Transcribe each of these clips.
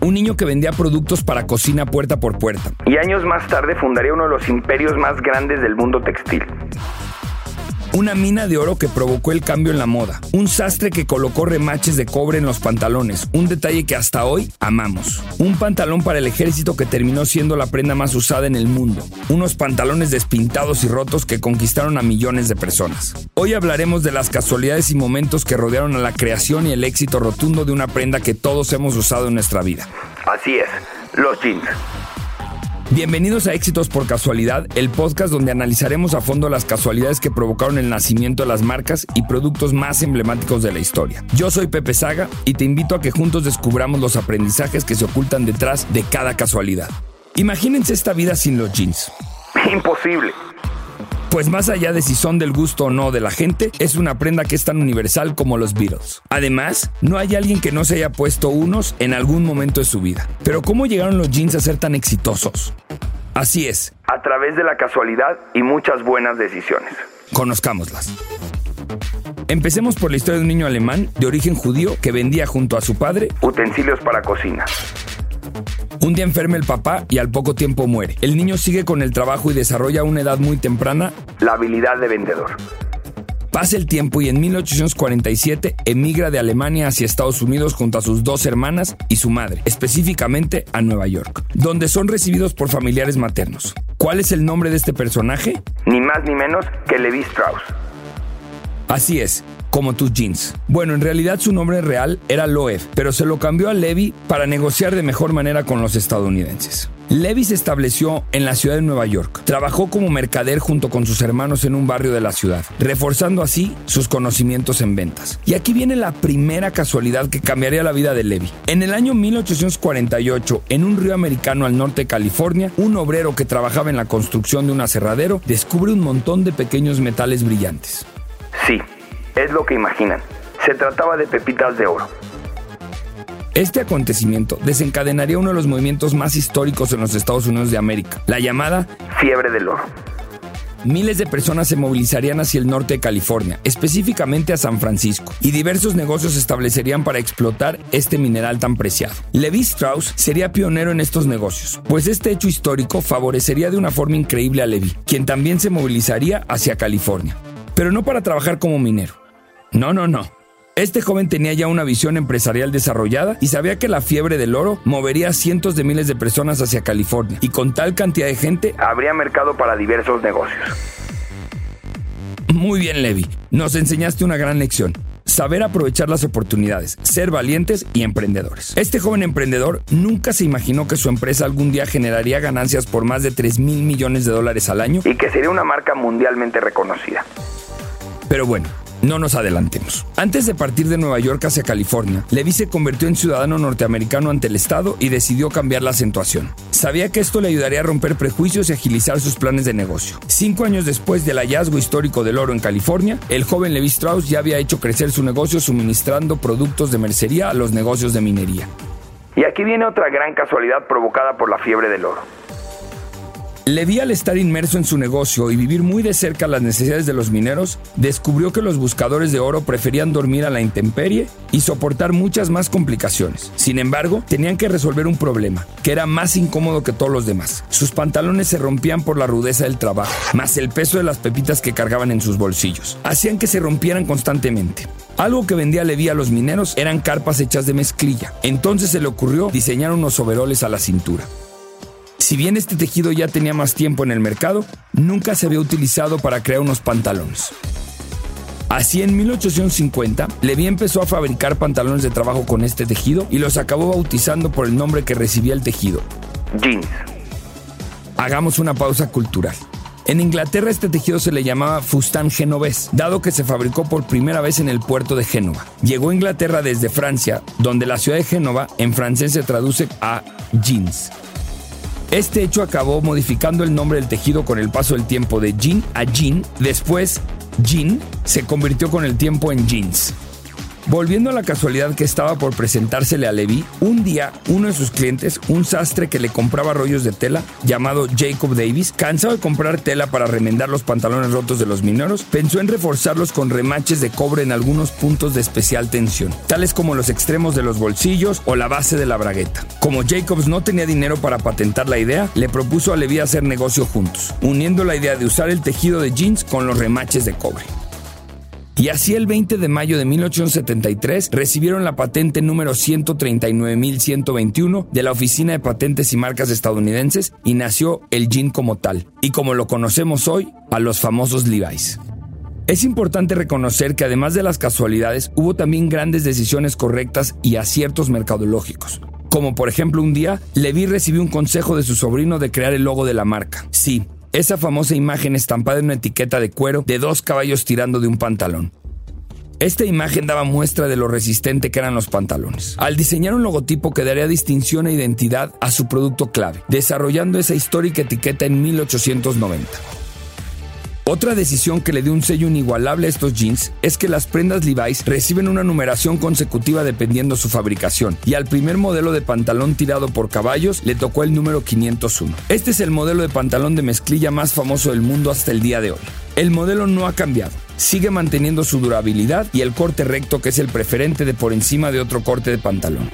un niño que vendía productos para cocina puerta por puerta. Y años más tarde fundaría uno de los imperios más grandes del mundo textil una mina de oro que provocó el cambio en la moda, un sastre que colocó remaches de cobre en los pantalones, un detalle que hasta hoy amamos, un pantalón para el ejército que terminó siendo la prenda más usada en el mundo, unos pantalones despintados y rotos que conquistaron a millones de personas. Hoy hablaremos de las casualidades y momentos que rodearon a la creación y el éxito rotundo de una prenda que todos hemos usado en nuestra vida. Así es, los jeans. Bienvenidos a Éxitos por Casualidad, el podcast donde analizaremos a fondo las casualidades que provocaron el nacimiento de las marcas y productos más emblemáticos de la historia. Yo soy Pepe Saga y te invito a que juntos descubramos los aprendizajes que se ocultan detrás de cada casualidad. Imagínense esta vida sin los jeans. Imposible. Pues más allá de si son del gusto o no de la gente, es una prenda que es tan universal como los Beatles. Además, no hay alguien que no se haya puesto unos en algún momento de su vida. Pero ¿cómo llegaron los jeans a ser tan exitosos? Así es. A través de la casualidad y muchas buenas decisiones. Conozcámoslas. Empecemos por la historia de un niño alemán de origen judío que vendía junto a su padre utensilios para cocina. Un día enferma el papá y al poco tiempo muere. El niño sigue con el trabajo y desarrolla a una edad muy temprana la habilidad de vendedor. Pasa el tiempo y en 1847 emigra de Alemania hacia Estados Unidos junto a sus dos hermanas y su madre, específicamente a Nueva York, donde son recibidos por familiares maternos. ¿Cuál es el nombre de este personaje? Ni más ni menos que Levi Strauss. Así es, como tus jeans. Bueno, en realidad su nombre real era Loeb, pero se lo cambió a Levi para negociar de mejor manera con los estadounidenses. Levi se estableció en la ciudad de Nueva York. Trabajó como mercader junto con sus hermanos en un barrio de la ciudad, reforzando así sus conocimientos en ventas. Y aquí viene la primera casualidad que cambiaría la vida de Levi. En el año 1848, en un río americano al norte de California, un obrero que trabajaba en la construcción de un aserradero descubre un montón de pequeños metales brillantes. Sí, es lo que imaginan. Se trataba de pepitas de oro. Este acontecimiento desencadenaría uno de los movimientos más históricos en los Estados Unidos de América, la llamada fiebre del oro. Miles de personas se movilizarían hacia el norte de California, específicamente a San Francisco, y diversos negocios se establecerían para explotar este mineral tan preciado. Levi Strauss sería pionero en estos negocios, pues este hecho histórico favorecería de una forma increíble a Levi, quien también se movilizaría hacia California, pero no para trabajar como minero no, no, no. Este joven tenía ya una visión empresarial desarrollada y sabía que la fiebre del oro movería a cientos de miles de personas hacia California y con tal cantidad de gente habría mercado para diversos negocios. Muy bien, Levi. Nos enseñaste una gran lección. Saber aprovechar las oportunidades, ser valientes y emprendedores. Este joven emprendedor nunca se imaginó que su empresa algún día generaría ganancias por más de 3 mil millones de dólares al año y que sería una marca mundialmente reconocida. Pero bueno, no nos adelantemos. Antes de partir de Nueva York hacia California, Levi se convirtió en ciudadano norteamericano ante el Estado y decidió cambiar la acentuación. Sabía que esto le ayudaría a romper prejuicios y agilizar sus planes de negocio. Cinco años después del hallazgo histórico del oro en California, el joven Levi Strauss ya había hecho crecer su negocio suministrando productos de mercería a los negocios de minería. Y aquí viene otra gran casualidad provocada por la fiebre del oro. Levi al estar inmerso en su negocio y vivir muy de cerca las necesidades de los mineros, descubrió que los buscadores de oro preferían dormir a la intemperie y soportar muchas más complicaciones. Sin embargo, tenían que resolver un problema, que era más incómodo que todos los demás. Sus pantalones se rompían por la rudeza del trabajo, más el peso de las pepitas que cargaban en sus bolsillos. Hacían que se rompieran constantemente. Algo que vendía Levi a los mineros eran carpas hechas de mezclilla. Entonces se le ocurrió diseñar unos overoles a la cintura. Si bien este tejido ya tenía más tiempo en el mercado, nunca se había utilizado para crear unos pantalones. Así en 1850, Levi empezó a fabricar pantalones de trabajo con este tejido y los acabó bautizando por el nombre que recibía el tejido. Jeans. Hagamos una pausa cultural. En Inglaterra este tejido se le llamaba fustán genovés, dado que se fabricó por primera vez en el puerto de Génova. Llegó a Inglaterra desde Francia, donde la ciudad de Génova en francés se traduce a jeans. Este hecho acabó modificando el nombre del tejido con el paso del tiempo de jean a jean. Después, jean se convirtió con el tiempo en jeans. Volviendo a la casualidad que estaba por presentársele a Levi, un día uno de sus clientes, un sastre que le compraba rollos de tela, llamado Jacob Davis, cansado de comprar tela para remendar los pantalones rotos de los mineros, pensó en reforzarlos con remaches de cobre en algunos puntos de especial tensión, tales como los extremos de los bolsillos o la base de la bragueta. Como Jacobs no tenía dinero para patentar la idea, le propuso a Levi hacer negocio juntos, uniendo la idea de usar el tejido de jeans con los remaches de cobre. Y así el 20 de mayo de 1873 recibieron la patente número 139.121 de la Oficina de Patentes y Marcas estadounidenses y nació el jean como tal, y como lo conocemos hoy, a los famosos Levi's. Es importante reconocer que además de las casualidades, hubo también grandes decisiones correctas y aciertos mercadológicos. Como por ejemplo un día, Levi recibió un consejo de su sobrino de crear el logo de la marca. Sí, esa famosa imagen estampada en una etiqueta de cuero de dos caballos tirando de un pantalón. Esta imagen daba muestra de lo resistente que eran los pantalones. Al diseñar un logotipo que daría distinción e identidad a su producto clave, desarrollando esa histórica etiqueta en 1890. Otra decisión que le dio un sello inigualable a estos jeans es que las prendas Levi's reciben una numeración consecutiva dependiendo su fabricación, y al primer modelo de pantalón tirado por caballos le tocó el número 501. Este es el modelo de pantalón de mezclilla más famoso del mundo hasta el día de hoy. El modelo no ha cambiado, sigue manteniendo su durabilidad y el corte recto que es el preferente de por encima de otro corte de pantalón.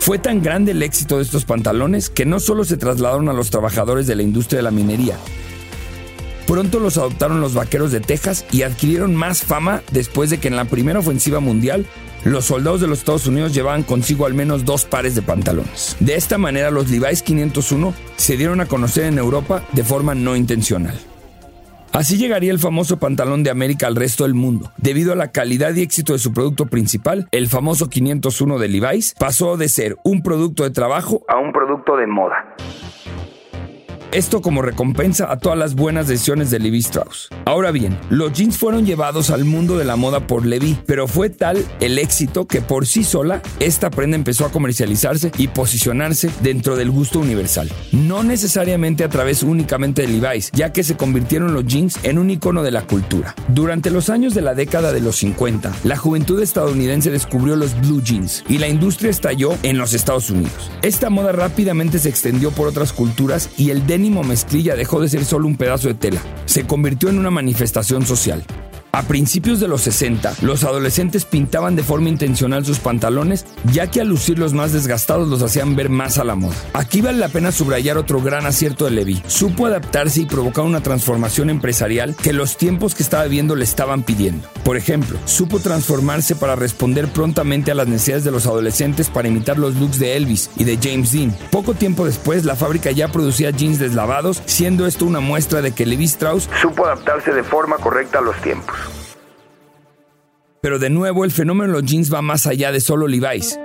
Fue tan grande el éxito de estos pantalones que no solo se trasladaron a los trabajadores de la industria de la minería, Pronto los adoptaron los vaqueros de Texas y adquirieron más fama después de que en la primera ofensiva mundial los soldados de los Estados Unidos llevaban consigo al menos dos pares de pantalones. De esta manera los Levi's 501 se dieron a conocer en Europa de forma no intencional. Así llegaría el famoso pantalón de América al resto del mundo. Debido a la calidad y éxito de su producto principal, el famoso 501 de Levi's pasó de ser un producto de trabajo a un producto de moda. Esto como recompensa a todas las buenas decisiones de Levi Strauss. Ahora bien, los jeans fueron llevados al mundo de la moda por Levi, pero fue tal el éxito que por sí sola esta prenda empezó a comercializarse y posicionarse dentro del gusto universal. No necesariamente a través únicamente de Levi's, ya que se convirtieron los jeans en un icono de la cultura. Durante los años de la década de los 50, la juventud estadounidense descubrió los blue jeans y la industria estalló en los Estados Unidos. Esta moda rápidamente se extendió por otras culturas y el mezclilla dejó de ser solo un pedazo de tela, se convirtió en una manifestación social. A principios de los 60, los adolescentes pintaban de forma intencional sus pantalones, ya que al lucirlos más desgastados los hacían ver más a la moda. Aquí vale la pena subrayar otro gran acierto de Levi. Supo adaptarse y provocar una transformación empresarial que los tiempos que estaba viviendo le estaban pidiendo. Por ejemplo, supo transformarse para responder prontamente a las necesidades de los adolescentes para imitar los looks de Elvis y de James Dean. Poco tiempo después, la fábrica ya producía jeans deslavados, siendo esto una muestra de que Levi Strauss supo adaptarse de forma correcta a los tiempos. Pero de nuevo el fenómeno de los jeans va más allá de solo Levi's.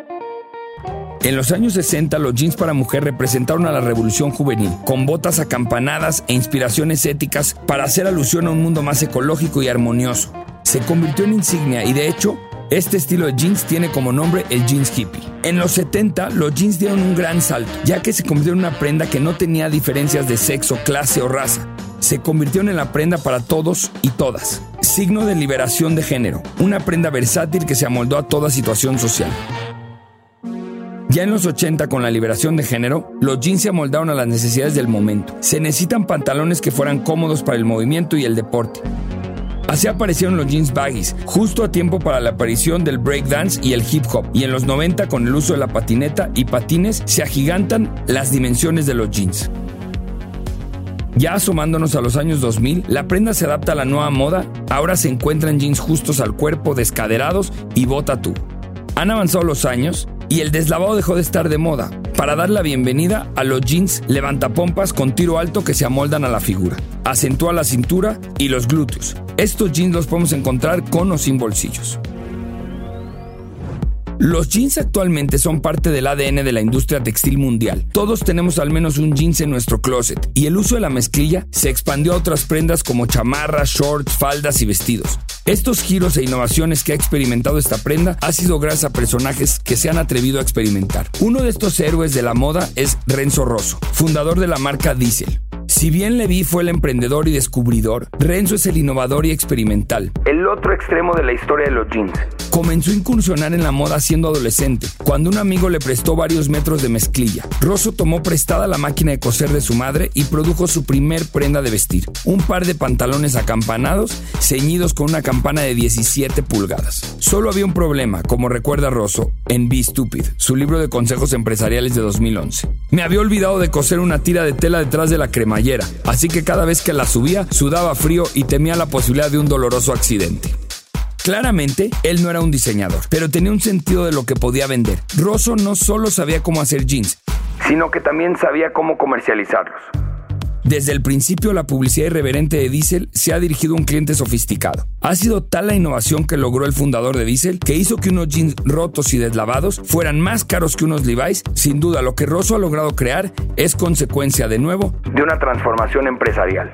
En los años 60 los jeans para mujer representaron a la revolución juvenil, con botas acampanadas e inspiraciones éticas para hacer alusión a un mundo más ecológico y armonioso. Se convirtió en insignia y de hecho este estilo de jeans tiene como nombre el jeans hippie. En los 70 los jeans dieron un gran salto, ya que se convirtió en una prenda que no tenía diferencias de sexo, clase o raza. Se convirtió en la prenda para todos y todas signo de liberación de género, una prenda versátil que se amoldó a toda situación social. Ya en los 80, con la liberación de género, los jeans se amoldaron a las necesidades del momento. Se necesitan pantalones que fueran cómodos para el movimiento y el deporte. Así aparecieron los jeans baggies, justo a tiempo para la aparición del breakdance y el hip hop. Y en los 90, con el uso de la patineta y patines, se agigantan las dimensiones de los jeans. Ya asomándonos a los años 2000, la prenda se adapta a la nueva moda, ahora se encuentran jeans justos al cuerpo, descaderados y bota tú. Han avanzado los años y el deslavado dejó de estar de moda, para dar la bienvenida a los jeans levantapompas con tiro alto que se amoldan a la figura. Acentúa la cintura y los glúteos. Estos jeans los podemos encontrar con o sin bolsillos. Los jeans actualmente son parte del ADN de la industria textil mundial. Todos tenemos al menos un jeans en nuestro closet y el uso de la mezclilla se expandió a otras prendas como chamarras, shorts, faldas y vestidos. Estos giros e innovaciones que ha experimentado esta prenda ha sido gracias a personajes que se han atrevido a experimentar. Uno de estos héroes de la moda es Renzo Rosso, fundador de la marca Diesel. Si bien Levi fue el emprendedor y descubridor, Renzo es el innovador y experimental. El otro extremo de la historia de los jeans. Comenzó a incursionar en la moda siendo adolescente, cuando un amigo le prestó varios metros de mezclilla. Rosso tomó prestada la máquina de coser de su madre y produjo su primer prenda de vestir, un par de pantalones acampanados ceñidos con una campana de 17 pulgadas. Solo había un problema, como recuerda Rosso, en Be Stupid, su libro de consejos empresariales de 2011. Me había olvidado de coser una tira de tela detrás de la cremallera, así que cada vez que la subía sudaba frío y temía la posibilidad de un doloroso accidente. Claramente, él no era un diseñador, pero tenía un sentido de lo que podía vender. Rosso no solo sabía cómo hacer jeans, sino que también sabía cómo comercializarlos. Desde el principio, la publicidad irreverente de Diesel se ha dirigido a un cliente sofisticado. Ha sido tal la innovación que logró el fundador de Diesel que hizo que unos jeans rotos y deslavados fueran más caros que unos Levi's. Sin duda, lo que Rosso ha logrado crear es consecuencia, de nuevo, de una transformación empresarial.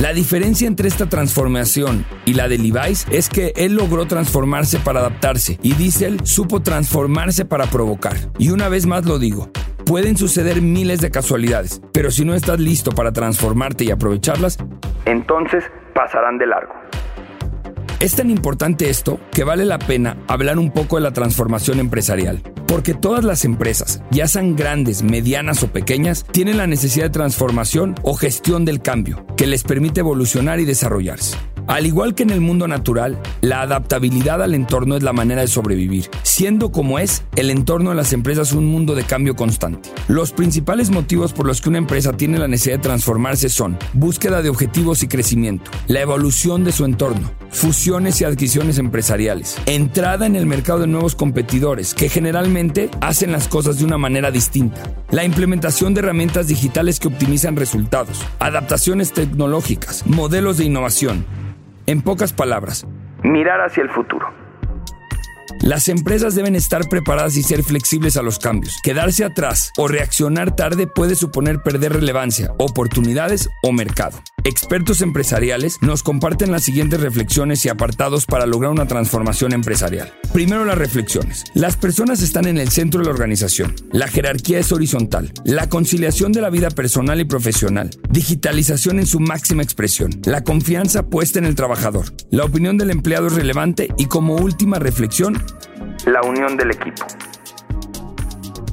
La diferencia entre esta transformación y la de Levi's es que él logró transformarse para adaptarse y Diesel supo transformarse para provocar. Y una vez más lo digo, Pueden suceder miles de casualidades, pero si no estás listo para transformarte y aprovecharlas, entonces pasarán de largo. Es tan importante esto que vale la pena hablar un poco de la transformación empresarial, porque todas las empresas, ya sean grandes, medianas o pequeñas, tienen la necesidad de transformación o gestión del cambio, que les permite evolucionar y desarrollarse. Al igual que en el mundo natural, la adaptabilidad al entorno es la manera de sobrevivir, siendo como es el entorno de las empresas un mundo de cambio constante. Los principales motivos por los que una empresa tiene la necesidad de transformarse son búsqueda de objetivos y crecimiento, la evolución de su entorno, fusiones y adquisiciones empresariales, entrada en el mercado de nuevos competidores que generalmente hacen las cosas de una manera distinta, la implementación de herramientas digitales que optimizan resultados, adaptaciones tecnológicas, modelos de innovación, en pocas palabras, mirar hacia el futuro. Las empresas deben estar preparadas y ser flexibles a los cambios. Quedarse atrás o reaccionar tarde puede suponer perder relevancia, oportunidades o mercado. Expertos empresariales nos comparten las siguientes reflexiones y apartados para lograr una transformación empresarial. Primero las reflexiones. Las personas están en el centro de la organización. La jerarquía es horizontal. La conciliación de la vida personal y profesional. Digitalización en su máxima expresión. La confianza puesta en el trabajador. La opinión del empleado es relevante y como última reflexión, la unión del equipo.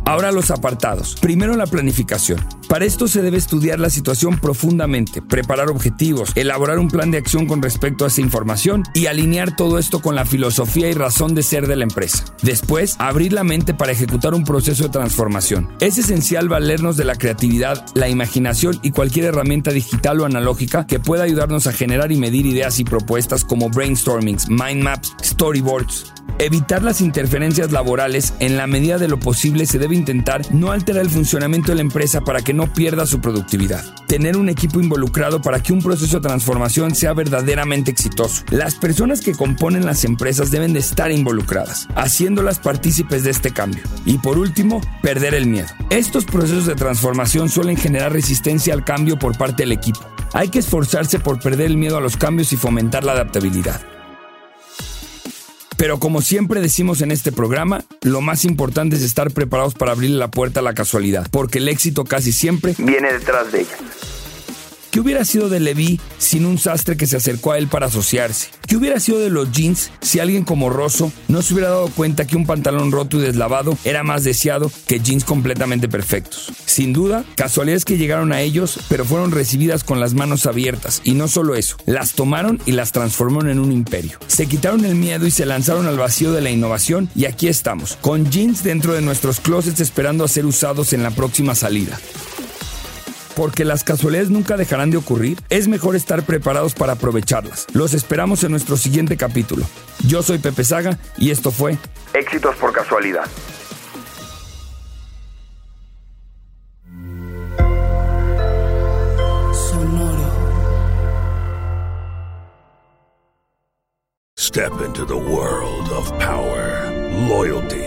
Ahora los apartados. Primero la planificación. Para esto se debe estudiar la situación profundamente, preparar objetivos, elaborar un plan de acción con respecto a esa información y alinear todo esto con la filosofía y razón de ser de la empresa. Después, abrir la mente para ejecutar un proceso de transformación. Es esencial valernos de la creatividad, la imaginación y cualquier herramienta digital o analógica que pueda ayudarnos a generar y medir ideas y propuestas como brainstormings, mind maps, storyboards, Evitar las interferencias laborales en la medida de lo posible se debe intentar no alterar el funcionamiento de la empresa para que no pierda su productividad. Tener un equipo involucrado para que un proceso de transformación sea verdaderamente exitoso. Las personas que componen las empresas deben de estar involucradas, haciéndolas partícipes de este cambio. Y por último, perder el miedo. Estos procesos de transformación suelen generar resistencia al cambio por parte del equipo. Hay que esforzarse por perder el miedo a los cambios y fomentar la adaptabilidad. Pero como siempre decimos en este programa, lo más importante es estar preparados para abrirle la puerta a la casualidad, porque el éxito casi siempre viene detrás de ella. ¿Qué hubiera sido de Levi sin un sastre que se acercó a él para asociarse? ¿Qué hubiera sido de los jeans si alguien como Rosso no se hubiera dado cuenta que un pantalón roto y deslavado era más deseado que jeans completamente perfectos? Sin duda, casualidades que llegaron a ellos, pero fueron recibidas con las manos abiertas. Y no solo eso, las tomaron y las transformaron en un imperio. Se quitaron el miedo y se lanzaron al vacío de la innovación y aquí estamos, con jeans dentro de nuestros closets esperando a ser usados en la próxima salida porque las casualidades nunca dejarán de ocurrir, es mejor estar preparados para aprovecharlas. Los esperamos en nuestro siguiente capítulo. Yo soy Pepe Saga y esto fue Éxitos por casualidad. Sonoro. Step into the world of power, loyalty,